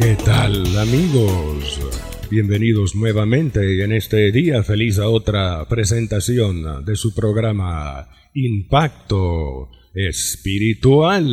¿Qué tal amigos? Bienvenidos nuevamente en este día feliz a otra presentación de su programa Impacto Espiritual.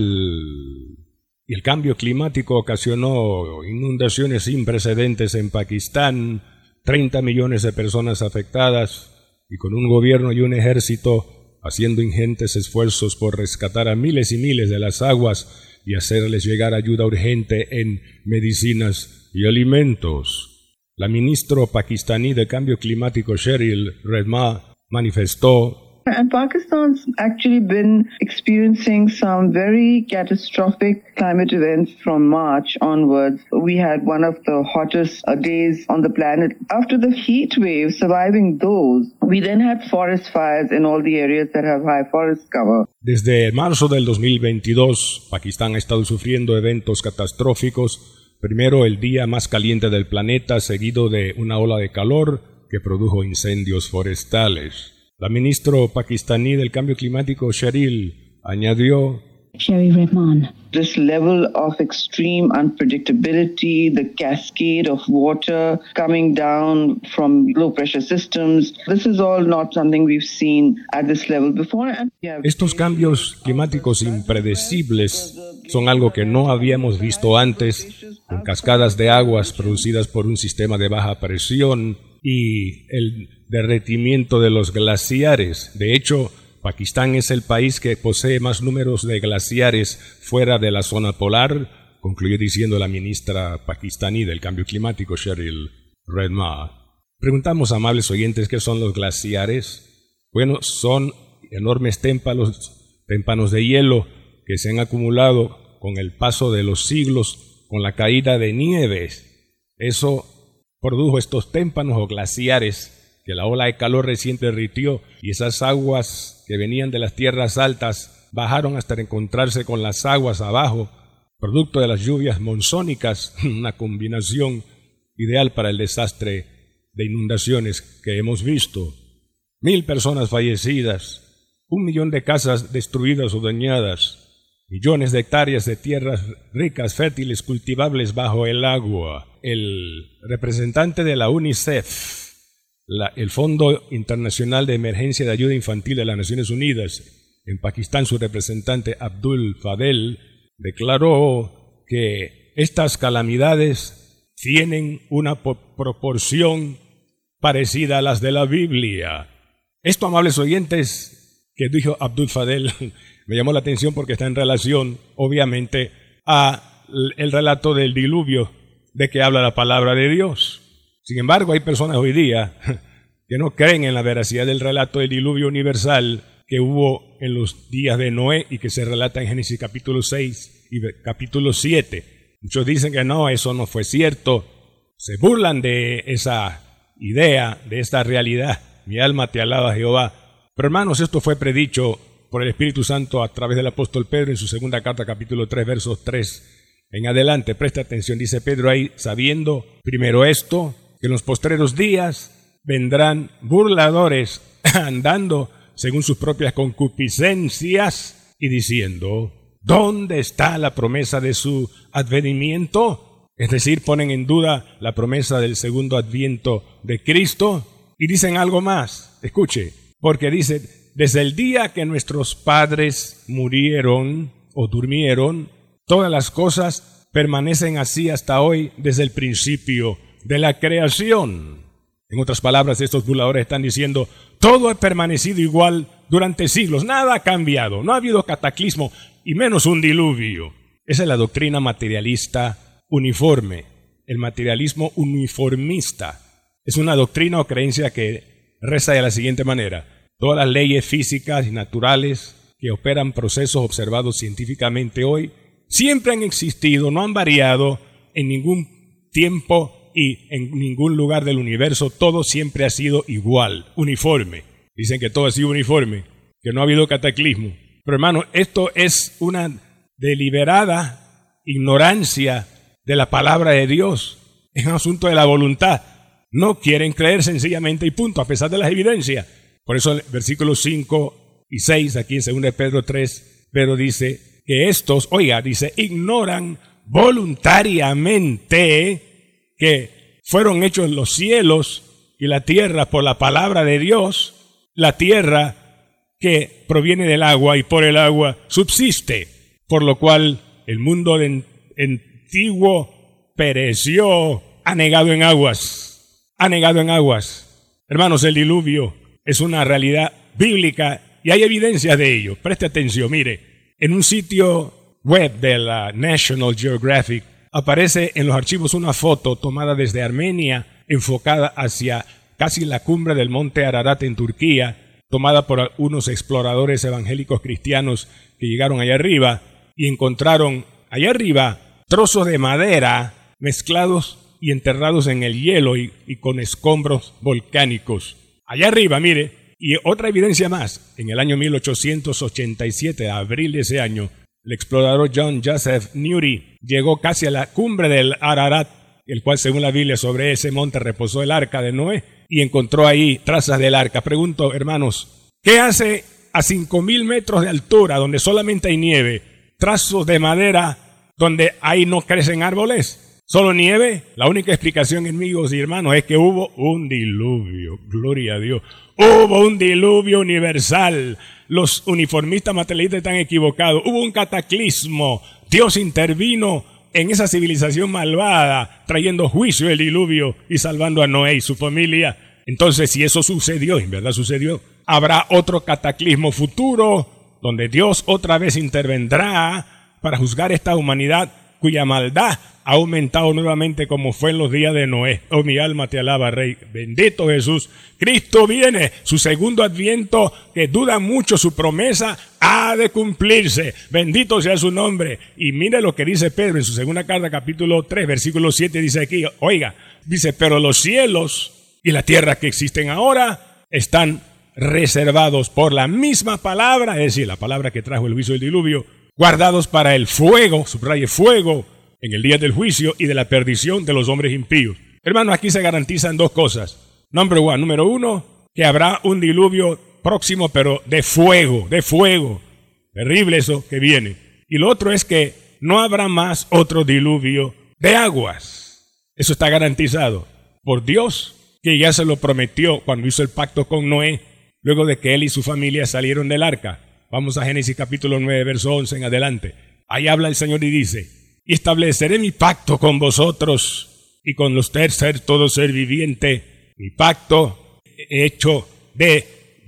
El cambio climático ocasionó inundaciones sin precedentes en Pakistán, 30 millones de personas afectadas y con un gobierno y un ejército haciendo ingentes esfuerzos por rescatar a miles y miles de las aguas y hacerles llegar ayuda urgente en medicinas y alimentos. La ministra pakistaní de Cambio Climático Sheryl Redma manifestó And Pakistan's actually been experiencing some very catastrophic climate events from March onwards. We had one of the hottest uh, days on the planet. After the heat wave, surviving those, we then had forest fires in all the areas that have high forest cover. Desde marzo del 2022, Pakistán ha estado sufriendo eventos catastróficos. Primero el día más caliente del planeta, seguido de una ola de calor que produjo incendios forestales. La ministra pakistaní del cambio climático, Sharil, añadió Sherry Rahman. This level of extreme unpredictability, the cascade of water coming down from low pressure systems, this is all not something we've seen at this level before. Estos cambios climáticos impredecibles son algo que no habíamos visto antes, con cascadas de aguas producidas por un sistema de baja presión y el derretimiento de los glaciares. De hecho, Pakistán es el país que posee más números de glaciares fuera de la zona polar, concluyó diciendo la ministra pakistaní del cambio climático, Sheryl Redma. Preguntamos, amables oyentes, ¿qué son los glaciares? Bueno, son enormes témpanos, témpanos de hielo que se han acumulado con el paso de los siglos, con la caída de nieves. Eso produjo estos témpanos o glaciares que la ola de calor reciente derritió y esas aguas que venían de las tierras altas bajaron hasta encontrarse con las aguas abajo, producto de las lluvias monzónicas, una combinación ideal para el desastre de inundaciones que hemos visto. Mil personas fallecidas, un millón de casas destruidas o dañadas, millones de hectáreas de tierras ricas, fértiles, cultivables bajo el agua. El representante de la UNICEF, el Fondo Internacional de Emergencia de Ayuda Infantil de las Naciones Unidas, en Pakistán su representante Abdul Fadel declaró que estas calamidades tienen una proporción parecida a las de la Biblia. Esto, amables oyentes, que dijo Abdul Fadel, me llamó la atención porque está en relación, obviamente, a el relato del diluvio de que habla la palabra de Dios. Sin embargo, hay personas hoy día que no creen en la veracidad del relato del diluvio universal que hubo en los días de Noé y que se relata en Génesis capítulo 6 y capítulo 7. Muchos dicen que no, eso no fue cierto. Se burlan de esa idea, de esta realidad. Mi alma te alaba, Jehová. Pero hermanos, esto fue predicho por el Espíritu Santo a través del apóstol Pedro en su segunda carta, capítulo 3, versos 3 en adelante. Presta atención, dice Pedro ahí, sabiendo primero esto, que en los postreros días vendrán burladores andando según sus propias concupiscencias y diciendo, ¿dónde está la promesa de su advenimiento? Es decir, ponen en duda la promesa del segundo adviento de Cristo y dicen algo más. Escuche, porque dice, desde el día que nuestros padres murieron o durmieron, todas las cosas permanecen así hasta hoy desde el principio de la creación. En otras palabras, estos burladores están diciendo, todo ha permanecido igual durante siglos, nada ha cambiado, no ha habido cataclismo y menos un diluvio. Esa es la doctrina materialista uniforme, el materialismo uniformista. Es una doctrina o creencia que reza de la siguiente manera. Todas las leyes físicas y naturales que operan procesos observados científicamente hoy siempre han existido, no han variado en ningún tiempo y en ningún lugar del universo todo siempre ha sido igual, uniforme. Dicen que todo ha sido uniforme, que no ha habido cataclismo. Pero hermano, esto es una deliberada ignorancia de la palabra de Dios. Es un asunto de la voluntad. No quieren creer sencillamente y punto, a pesar de las evidencias. Por eso versículos 5 y 6 aquí en 2 Pedro 3, Pedro dice que estos, oiga, dice, ignoran voluntariamente que fueron hechos los cielos y la tierra por la palabra de Dios, la tierra que proviene del agua y por el agua subsiste, por lo cual el mundo antiguo pereció, anegado en aguas, anegado en aguas. Hermanos, el diluvio es una realidad bíblica y hay evidencia de ello. Preste atención, mire, en un sitio web de la National Geographic aparece en los archivos una foto tomada desde Armenia enfocada hacia casi la cumbre del monte Ararat en Turquía tomada por unos exploradores evangélicos cristianos que llegaron allá arriba y encontraron allá arriba trozos de madera mezclados y enterrados en el hielo y, con escombros volcánicos. Allá arriba, mire, y otra evidencia más, en el año 1887, abril de ese año, el explorador John Joseph Newry llegó casi a la cumbre del Ararat, el cual según la Biblia sobre ese monte reposó el arca de Noé, y encontró ahí trazas del arca. Pregunto, hermanos, ¿qué hace a cinco mil metros de altura, donde solamente hay nieve, trazos de madera donde ahí no crecen árboles? ¿Solo nieve? La única explicación, amigos y hermanos, es que hubo un diluvio. Gloria a Dios. Hubo un diluvio universal. Los uniformistas materialistas están equivocados. Hubo un cataclismo. Dios intervino en esa civilización malvada, trayendo juicio el diluvio y salvando a Noé y su familia. Entonces, si eso sucedió, en verdad sucedió, habrá otro cataclismo futuro donde Dios otra vez intervendrá para juzgar esta humanidad cuya maldad ha aumentado nuevamente como fue en los días de Noé. Oh, mi alma te alaba, Rey. Bendito Jesús. Cristo viene. Su segundo adviento, que duda mucho su promesa, ha de cumplirse. Bendito sea su nombre. Y mire lo que dice Pedro en su segunda carta, capítulo 3, versículo 7, dice aquí, oiga, dice, pero los cielos y la tierra que existen ahora están reservados por la misma palabra, es decir, la palabra que trajo el juicio del diluvio, guardados para el fuego, subraye fuego, en el día del juicio y de la perdición de los hombres impíos. Hermano, aquí se garantizan dos cosas. Number one, número uno, que habrá un diluvio próximo, pero de fuego, de fuego. Terrible eso que viene. Y lo otro es que no habrá más otro diluvio de aguas. Eso está garantizado por Dios, que ya se lo prometió cuando hizo el pacto con Noé, luego de que él y su familia salieron del arca. Vamos a Génesis capítulo 9, verso 11 en adelante. Ahí habla el Señor y dice, y estableceré mi pacto con vosotros y con los tercer todo ser viviente, mi pacto hecho de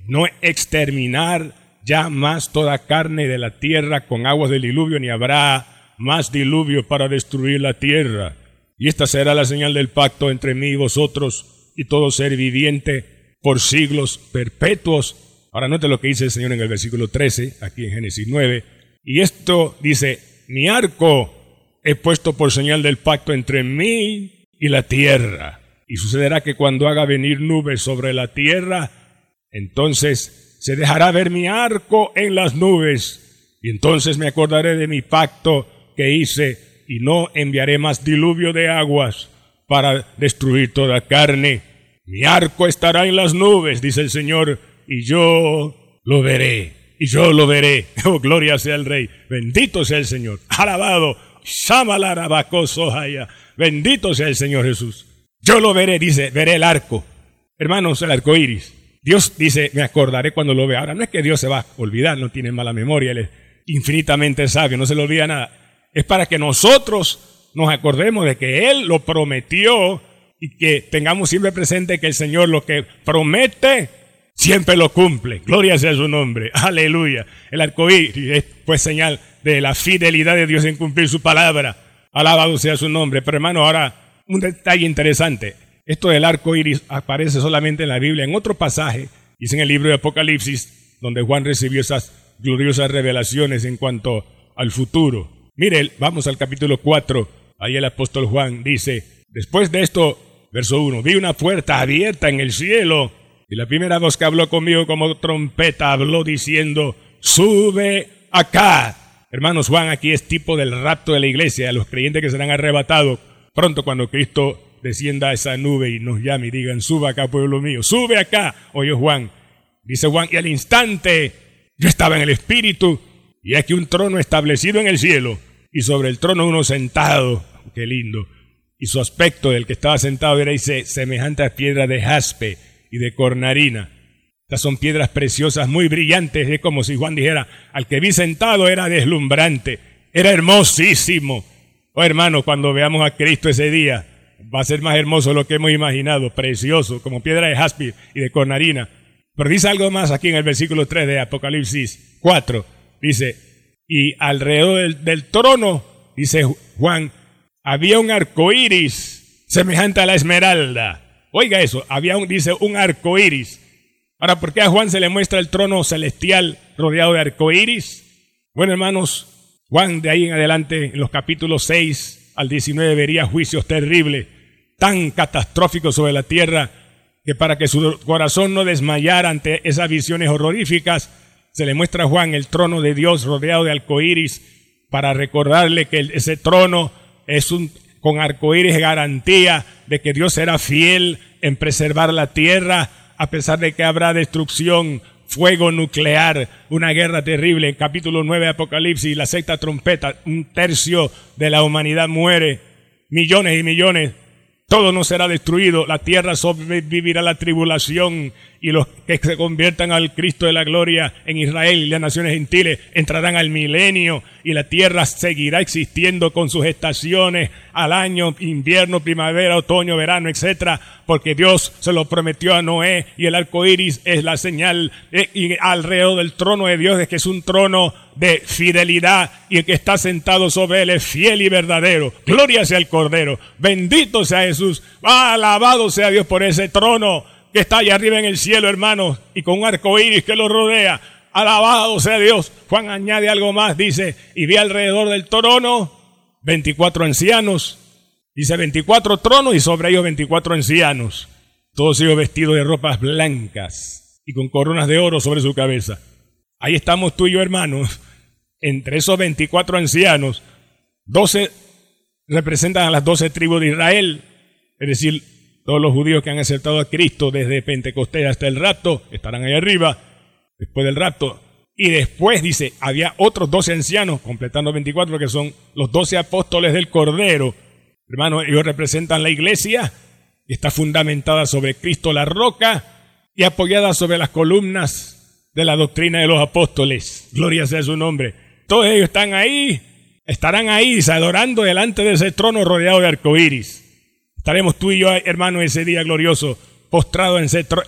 no exterminar ya más toda carne de la tierra con aguas del diluvio, ni habrá más diluvio para destruir la tierra. Y esta será la señal del pacto entre mí y vosotros y todo ser viviente por siglos perpetuos. Ahora note lo que dice el Señor en el versículo 13, aquí en Génesis 9. Y esto dice, mi arco he puesto por señal del pacto entre mí y la tierra. Y sucederá que cuando haga venir nubes sobre la tierra, entonces se dejará ver mi arco en las nubes. Y entonces me acordaré de mi pacto que hice y no enviaré más diluvio de aguas para destruir toda carne. Mi arco estará en las nubes, dice el Señor, y yo lo veré. Y yo lo veré. Oh, gloria sea el Rey. Bendito sea el Señor. Alabado Bendito sea el Señor Jesús. Yo lo veré, dice, veré el arco. Hermanos, el arco iris. Dios dice, me acordaré cuando lo vea. Ahora no es que Dios se va a olvidar, no tiene mala memoria, Él es infinitamente sabio, no se le olvida nada. Es para que nosotros nos acordemos de que Él lo prometió y que tengamos siempre presente que el Señor lo que promete siempre lo cumple. Gloria sea su nombre. Aleluya. El arco iris es pues señal de la fidelidad de Dios en cumplir su palabra. Alabado sea su nombre. Pero hermano, ahora un detalle interesante. Esto del arco iris aparece solamente en la Biblia, en otro pasaje, y en el libro de Apocalipsis, donde Juan recibió esas gloriosas revelaciones en cuanto al futuro. Mire, vamos al capítulo 4. Ahí el apóstol Juan dice, Después de esto, verso 1, vi una puerta abierta en el cielo y la primera voz que habló conmigo como trompeta habló diciendo, sube acá. Hermanos, Juan aquí es tipo del rapto de la iglesia, los creyentes que serán arrebatados pronto cuando Cristo descienda a esa nube y nos llame y digan, suba acá, pueblo mío, sube acá. Oye Juan, dice Juan, y al instante yo estaba en el Espíritu y aquí un trono establecido en el cielo y sobre el trono uno sentado. Qué lindo. Y su aspecto del que estaba sentado era dice, semejante a piedra de jaspe y de cornarina. Estas son piedras preciosas muy brillantes. Es como si Juan dijera, al que vi sentado era deslumbrante, era hermosísimo. Oh hermano, cuando veamos a Cristo ese día, va a ser más hermoso lo que hemos imaginado, precioso, como piedra de jaspe y de cornarina. Pero dice algo más aquí en el versículo 3 de Apocalipsis 4. Dice, y alrededor del, del trono, dice Juan, había un arco iris semejante a la esmeralda Oiga eso, había un, dice, un arco iris. Ahora, ¿por qué a Juan se le muestra el trono celestial rodeado de arco iris? Bueno, hermanos, Juan de ahí en adelante, en los capítulos 6 al 19, vería juicios terribles, tan catastróficos sobre la tierra, que para que su corazón no desmayara ante esas visiones horroríficas, se le muestra a Juan el trono de Dios rodeado de iris para recordarle que ese trono es un con arcoíris garantía de que Dios será fiel en preservar la tierra, a pesar de que habrá destrucción, fuego nuclear, una guerra terrible. En capítulo 9 de Apocalipsis, la sexta trompeta, un tercio de la humanidad muere, millones y millones todo no será destruido, la tierra sobrevivirá la tribulación y los que se conviertan al Cristo de la gloria en Israel y las naciones gentiles entrarán al milenio y la tierra seguirá existiendo con sus estaciones al año, invierno, primavera, otoño, verano, etcétera, porque Dios se lo prometió a Noé y el arco iris es la señal y alrededor del trono de Dios es que es un trono de fidelidad y el que está sentado sobre él es fiel y verdadero. Gloria sea el Cordero. Bendito sea Jesús. Alabado sea Dios por ese trono que está allá arriba en el cielo, hermanos, y con un arco iris que lo rodea. Alabado sea Dios. Juan añade algo más, dice, y vi alrededor del trono 24 ancianos. Dice 24 tronos y sobre ellos 24 ancianos. Todos ellos vestidos de ropas blancas y con coronas de oro sobre su cabeza. Ahí estamos tú y yo, hermanos, entre esos 24 ancianos, 12 representan a las 12 tribus de Israel, es decir, todos los judíos que han aceptado a Cristo desde Pentecostés hasta el rapto estarán ahí arriba, después del rapto. Y después dice, había otros 12 ancianos, completando 24, que son los 12 apóstoles del Cordero. Hermanos, ellos representan la iglesia, que está fundamentada sobre Cristo la roca y apoyada sobre las columnas de la doctrina de los apóstoles. Gloria sea su nombre. Todos ellos están ahí, estarán ahí adorando delante de ese trono rodeado de arcoíris. Estaremos tú y yo, hermano, ese día glorioso, postrado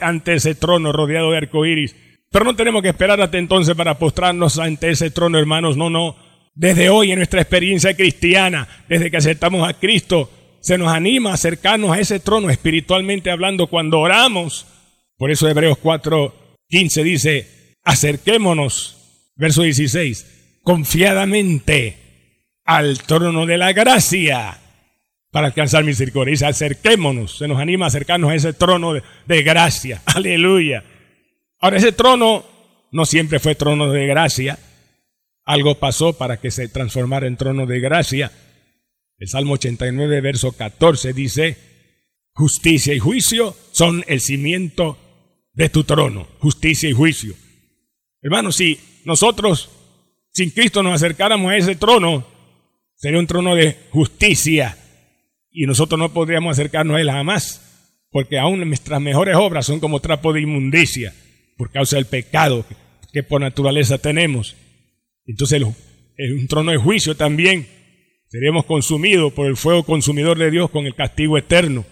ante ese trono rodeado de arcoíris. Pero no tenemos que esperar hasta entonces para postrarnos ante ese trono, hermanos. No, no. Desde hoy, en nuestra experiencia cristiana, desde que aceptamos a Cristo, se nos anima a acercarnos a ese trono espiritualmente hablando cuando oramos. Por eso Hebreos 4, 15 dice, acerquémonos. Verso 16 confiadamente al trono de la gracia para alcanzar misericordia. Dice, acerquémonos, se nos anima a acercarnos a ese trono de, de gracia. Aleluya. Ahora, ese trono no siempre fue trono de gracia. Algo pasó para que se transformara en trono de gracia. El Salmo 89, verso 14 dice, justicia y juicio son el cimiento de tu trono. Justicia y juicio. Hermanos, si nosotros sin Cristo nos acercáramos a ese trono, sería un trono de justicia y nosotros no podríamos acercarnos a él jamás, porque aún nuestras mejores obras son como trapo de inmundicia por causa del pecado que por naturaleza tenemos. Entonces es un trono de juicio también. Seremos consumidos por el fuego consumidor de Dios con el castigo eterno.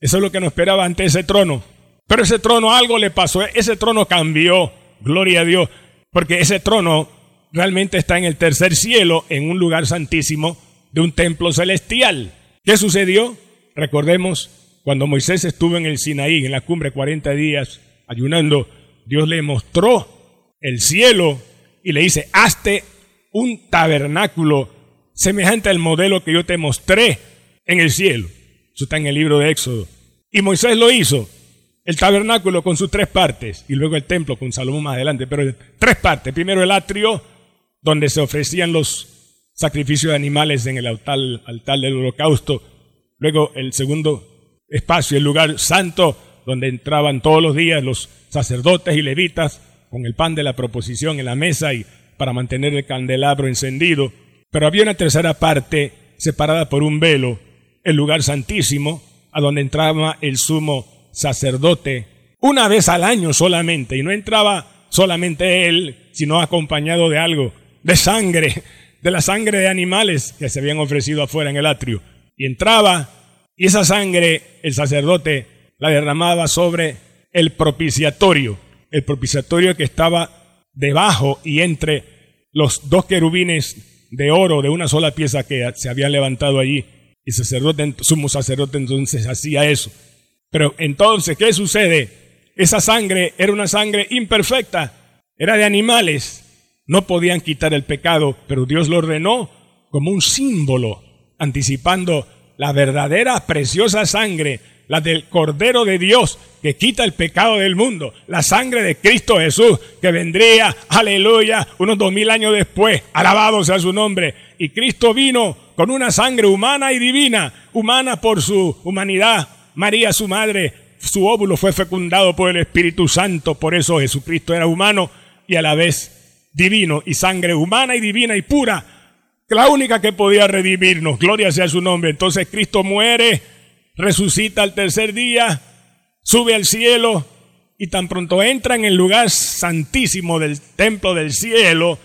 Eso es lo que nos esperaba ante ese trono. Pero ese trono algo le pasó, ese trono cambió, gloria a Dios, porque ese trono realmente está en el tercer cielo, en un lugar santísimo de un templo celestial. ¿Qué sucedió? Recordemos, cuando Moisés estuvo en el Sinaí, en la cumbre 40 días, ayunando, Dios le mostró el cielo y le dice, hazte un tabernáculo semejante al modelo que yo te mostré en el cielo. Eso está en el libro de Éxodo. Y Moisés lo hizo. El tabernáculo con sus tres partes y luego el templo con Salomón más adelante, pero tres partes. Primero el atrio, donde se ofrecían los sacrificios de animales en el altar, altar del holocausto. Luego el segundo espacio, el lugar santo, donde entraban todos los días los sacerdotes y levitas con el pan de la proposición en la mesa y para mantener el candelabro encendido. Pero había una tercera parte separada por un velo, el lugar santísimo, a donde entraba el sumo sacerdote una vez al año solamente, y no entraba solamente él, sino acompañado de algo, de sangre, de la sangre de animales que se habían ofrecido afuera en el atrio. Y entraba, y esa sangre el sacerdote la derramaba sobre el propiciatorio, el propiciatorio que estaba debajo y entre los dos querubines de oro de una sola pieza que se había levantado allí. Y sacerdote, sumo sacerdote entonces hacía eso. Pero entonces, ¿qué sucede? Esa sangre era una sangre imperfecta, era de animales. No podían quitar el pecado, pero Dios lo ordenó como un símbolo, anticipando la verdadera preciosa sangre la del Cordero de Dios que quita el pecado del mundo, la sangre de Cristo Jesús que vendría, aleluya, unos dos mil años después, alabado sea su nombre. Y Cristo vino con una sangre humana y divina, humana por su humanidad. María, su madre, su óvulo fue fecundado por el Espíritu Santo, por eso Jesucristo era humano y a la vez divino, y sangre humana y divina y pura, la única que podía redimirnos, gloria sea su nombre. Entonces Cristo muere resucita al tercer día, sube al cielo y tan pronto entra en el lugar santísimo del templo del cielo,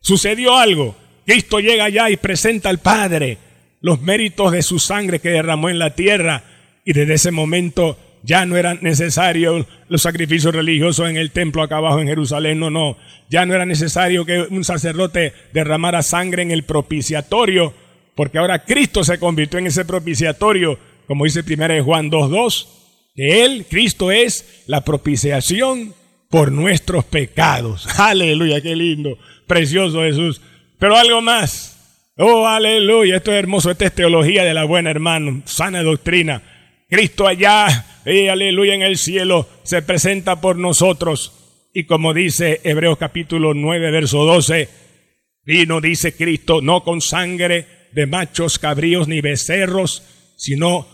sucedió algo. Cristo llega allá y presenta al Padre los méritos de su sangre que derramó en la tierra y desde ese momento ya no eran necesarios los sacrificios religiosos en el templo acá abajo en Jerusalén, no, no, ya no era necesario que un sacerdote derramara sangre en el propiciatorio, porque ahora Cristo se convirtió en ese propiciatorio como dice 1 Juan 2.2, que Él, Cristo, es la propiciación por nuestros pecados. Aleluya, qué lindo, precioso Jesús. Pero algo más. Oh, aleluya, esto es hermoso, esta es teología de la buena hermano, sana doctrina. Cristo allá, y aleluya, en el cielo, se presenta por nosotros. Y como dice Hebreos capítulo 9, verso 12, vino, dice Cristo, no con sangre de machos, cabríos ni becerros, sino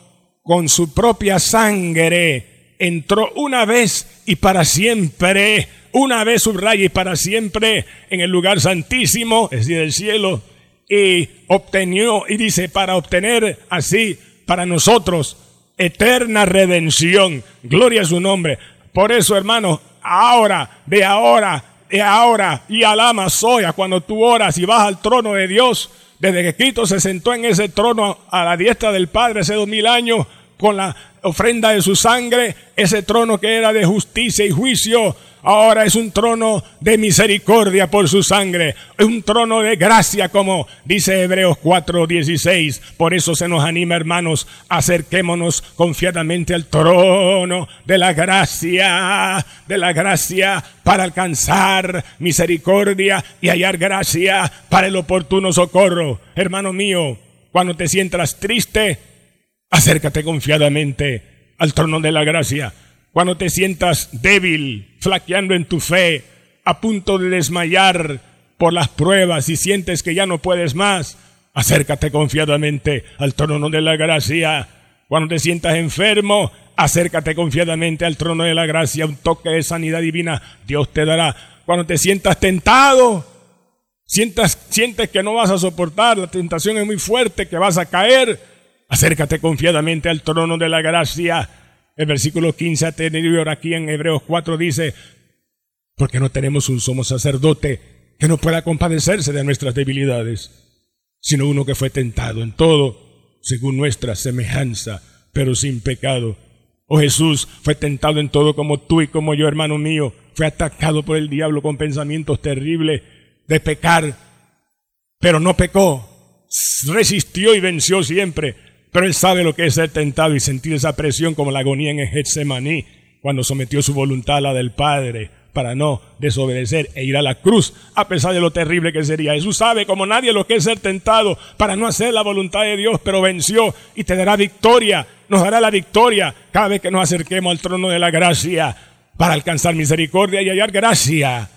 con su propia sangre entró una vez y para siempre, una vez subraya y para siempre en el lugar santísimo, es decir, el cielo, y obtenió, y dice, para obtener así para nosotros eterna redención. Gloria a su nombre. Por eso, hermano, ahora, de ahora, de ahora, y alama soya cuando tú oras y vas al trono de Dios, desde que Cristo se sentó en ese trono a la diestra del Padre hace dos mil años, con la ofrenda de su sangre, ese trono que era de justicia y juicio, ahora es un trono de misericordia por su sangre, es un trono de gracia como dice Hebreos 4:16. Por eso se nos anima, hermanos, acerquémonos confiadamente al trono de la gracia, de la gracia para alcanzar misericordia y hallar gracia para el oportuno socorro. Hermano mío, cuando te sientas triste, Acércate confiadamente al trono de la gracia. Cuando te sientas débil, flaqueando en tu fe, a punto de desmayar por las pruebas y sientes que ya no puedes más, acércate confiadamente al trono de la gracia. Cuando te sientas enfermo, acércate confiadamente al trono de la gracia. Un toque de sanidad divina Dios te dará. Cuando te sientas tentado, sientas, sientes que no vas a soportar, la tentación es muy fuerte, que vas a caer, Acércate confiadamente al trono de la gracia. El versículo 15 anterior aquí en Hebreos 4 dice, porque no tenemos un sumo sacerdote que no pueda compadecerse de nuestras debilidades, sino uno que fue tentado en todo, según nuestra semejanza, pero sin pecado. Oh Jesús fue tentado en todo como tú y como yo, hermano mío, fue atacado por el diablo con pensamientos terribles de pecar, pero no pecó, resistió y venció siempre pero él sabe lo que es ser tentado y sentir esa presión como la agonía en Getsemaní, cuando sometió su voluntad a la del Padre, para no desobedecer e ir a la cruz, a pesar de lo terrible que sería. Jesús sabe como nadie lo que es ser tentado para no hacer la voluntad de Dios, pero venció y te dará victoria, nos dará la victoria cada vez que nos acerquemos al trono de la gracia para alcanzar misericordia y hallar gracia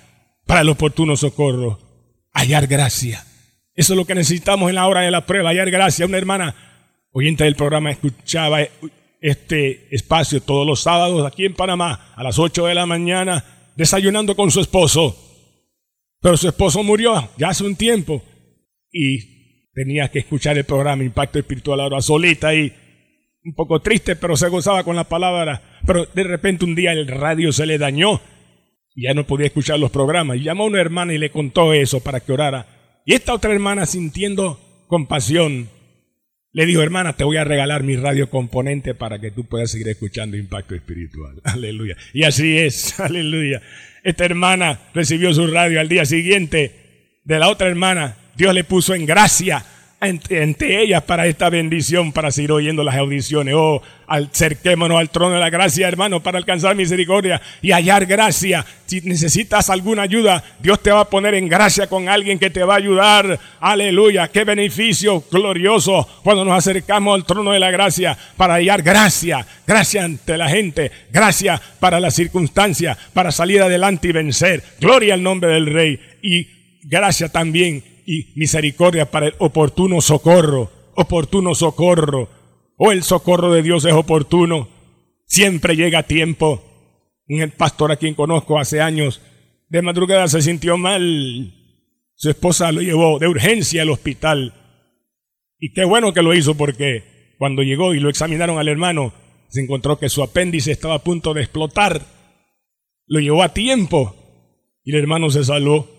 para el oportuno socorro. Hallar gracia. Eso es lo que necesitamos en la hora de la prueba, hallar gracia. Una hermana oyente del programa escuchaba este espacio todos los sábados aquí en Panamá a las 8 de la mañana desayunando con su esposo. Pero su esposo murió ya hace un tiempo y tenía que escuchar el programa Impacto Espiritual ahora solita y un poco triste, pero se gozaba con la palabra. Pero de repente un día el radio se le dañó y ya no podía escuchar los programas. Y llamó a una hermana y le contó eso para que orara. Y esta otra hermana, sintiendo compasión, le dijo, hermana, te voy a regalar mi radio componente para que tú puedas seguir escuchando Impacto Espiritual. Aleluya. Y así es, aleluya. Esta hermana recibió su radio al día siguiente de la otra hermana. Dios le puso en gracia entre, ellas para esta bendición, para seguir oyendo las audiciones. Oh, acerquémonos al trono de la gracia, hermano, para alcanzar misericordia y hallar gracia. Si necesitas alguna ayuda, Dios te va a poner en gracia con alguien que te va a ayudar. Aleluya, qué beneficio glorioso cuando nos acercamos al trono de la gracia para hallar gracia, gracia ante la gente, gracia para las circunstancias, para salir adelante y vencer. Gloria al nombre del Rey y gracia también y misericordia para el oportuno socorro, oportuno socorro. O oh, el socorro de Dios es oportuno, siempre llega a tiempo. Un pastor a quien conozco hace años, de madrugada se sintió mal. Su esposa lo llevó de urgencia al hospital. Y qué bueno que lo hizo porque cuando llegó y lo examinaron al hermano, se encontró que su apéndice estaba a punto de explotar. Lo llevó a tiempo y el hermano se salvó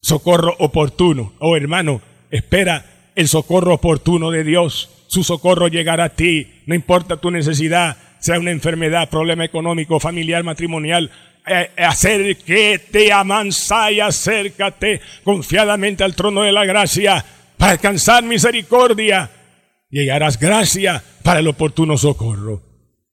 socorro oportuno. Oh hermano, espera el socorro oportuno de Dios. Su socorro llegará a ti, no importa tu necesidad, sea una enfermedad, problema económico, familiar, matrimonial. Eh, acérquete, amansa y acércate confiadamente al trono de la gracia para alcanzar misericordia y hallarás gracia para el oportuno socorro.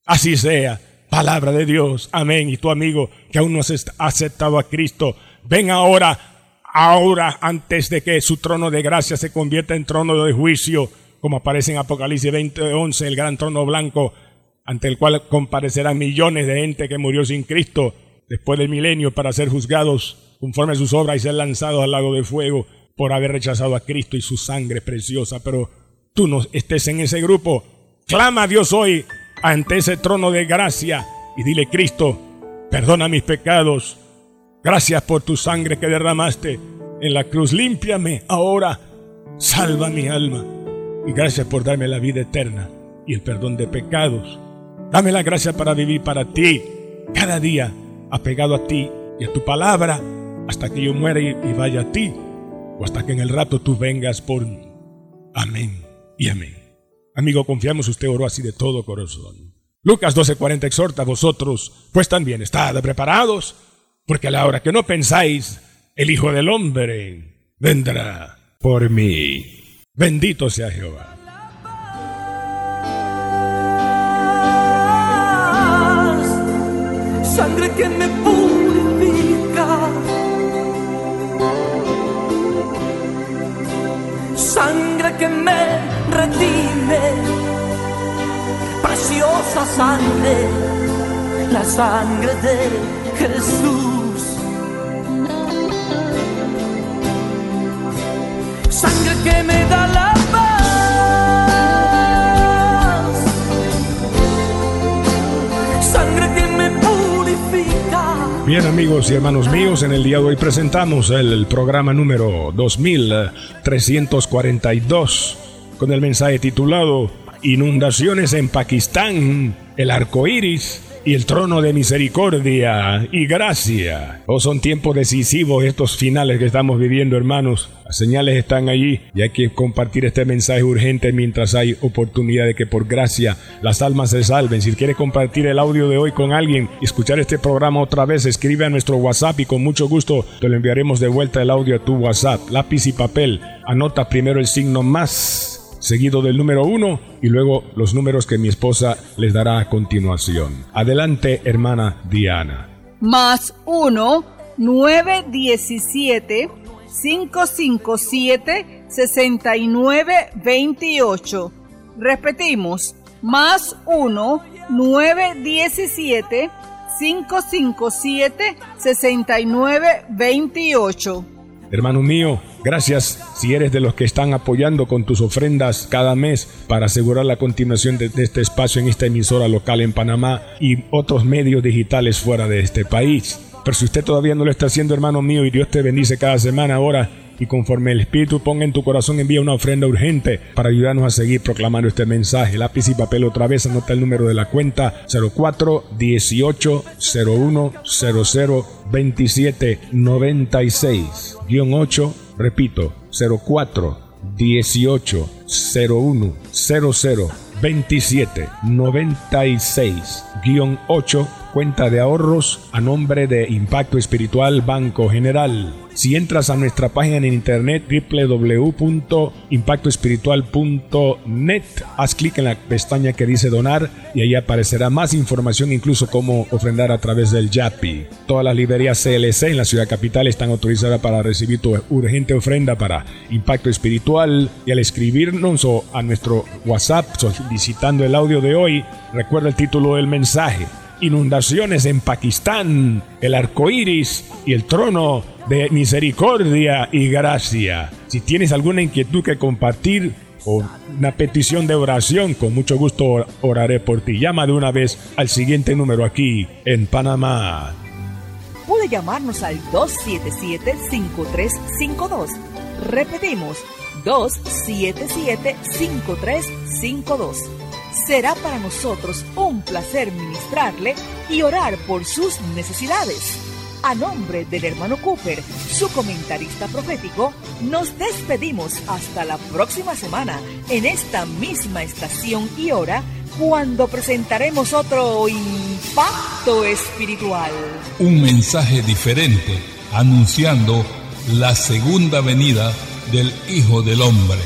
Así sea, palabra de Dios. Amén. Y tu amigo que aún no has aceptado a Cristo, ven ahora ahora antes de que su trono de gracia se convierta en trono de juicio, como aparece en Apocalipsis 20:11, el gran trono blanco, ante el cual comparecerán millones de gente que murió sin Cristo después del milenio para ser juzgados conforme a sus obras y ser lanzados al lago de fuego por haber rechazado a Cristo y su sangre preciosa. Pero tú no estés en ese grupo. Clama a Dios hoy ante ese trono de gracia y dile, Cristo, perdona mis pecados, Gracias por tu sangre que derramaste en la cruz. Límpiame ahora. Salva mi alma. Y gracias por darme la vida eterna y el perdón de pecados. Dame la gracia para vivir para ti cada día, apegado a ti y a tu palabra, hasta que yo muera y, vaya a ti, o hasta que en el rato tú vengas por mí. Amén y amén. Amigo, confiamos, usted oró así de todo corazón. Lucas 12:40 exhorta a vosotros, pues también estad preparados porque a la hora que no pensáis, el Hijo del Hombre vendrá por mí. Bendito sea Jehová. Sangre que me purifica. Sangre que me redime. Preciosa sangre. La sangre de Jesús. Sangre que me da la paz. Sangre que me purifica. Bien amigos y hermanos míos, en el día de hoy presentamos el programa número 2342 con el mensaje titulado Inundaciones en Pakistán, el arco iris y el trono de misericordia y gracia. Oh, son tiempos decisivos estos finales que estamos viviendo, hermanos. Las señales están allí y hay que compartir este mensaje urgente mientras hay oportunidad de que por gracia las almas se salven. Si quieres compartir el audio de hoy con alguien y escuchar este programa otra vez, escribe a nuestro WhatsApp y con mucho gusto te lo enviaremos de vuelta el audio a tu WhatsApp. Lápiz y papel. Anota primero el signo más seguido del número uno y luego los números que mi esposa les dará a continuación. Adelante, hermana Diana. más 1 917 557 6928. Repetimos, más 1 917 557 6928. Hermano mío, gracias si eres de los que están apoyando con tus ofrendas cada mes para asegurar la continuación de, este espacio en esta emisora local en Panamá y otros medios digitales fuera de este país. Pero si usted todavía no lo está haciendo, hermano mío, y Dios te bendice cada semana ahora, y conforme el Espíritu ponga en tu corazón, envía una ofrenda urgente para ayudarnos a seguir proclamando este mensaje. Lápiz y papel otra vez, anota el número de la cuenta 04 18 01 00 27 96 8, repito, 04 18 01 00 27 96 8 cuenta de ahorros a nombre de Impacto Espiritual Banco General. Si entras a nuestra página en internet www.impactoespiritual.net, haz clic en la pestaña que dice donar y ahí aparecerá más información, incluso cómo ofrendar a través del YAPI. Todas las librerías CLC en la ciudad capital están autorizadas para recibir tu urgente ofrenda para Impacto Espiritual y al escribirnos a nuestro WhatsApp solicitando el audio de hoy, recuerda el título del mensaje inundaciones en Pakistán, el arco iris y el trono de misericordia y gracia. Si tienes alguna inquietud que compartir o una petición de oración, con mucho gusto oraré por ti. Llama de una vez al siguiente número aquí en Panamá. Puede llamarnos al 277-5352. Repetimos, 277-5352 será para nosotros un placer ministrarle y orar por sus necesidades. A nombre del hermano Cooper, su comentarista profético, nos despedimos hasta la próxima semana en esta misma estación y hora cuando presentaremos otro impacto espiritual. Un mensaje diferente anunciando la segunda venida del Hijo del Hombre.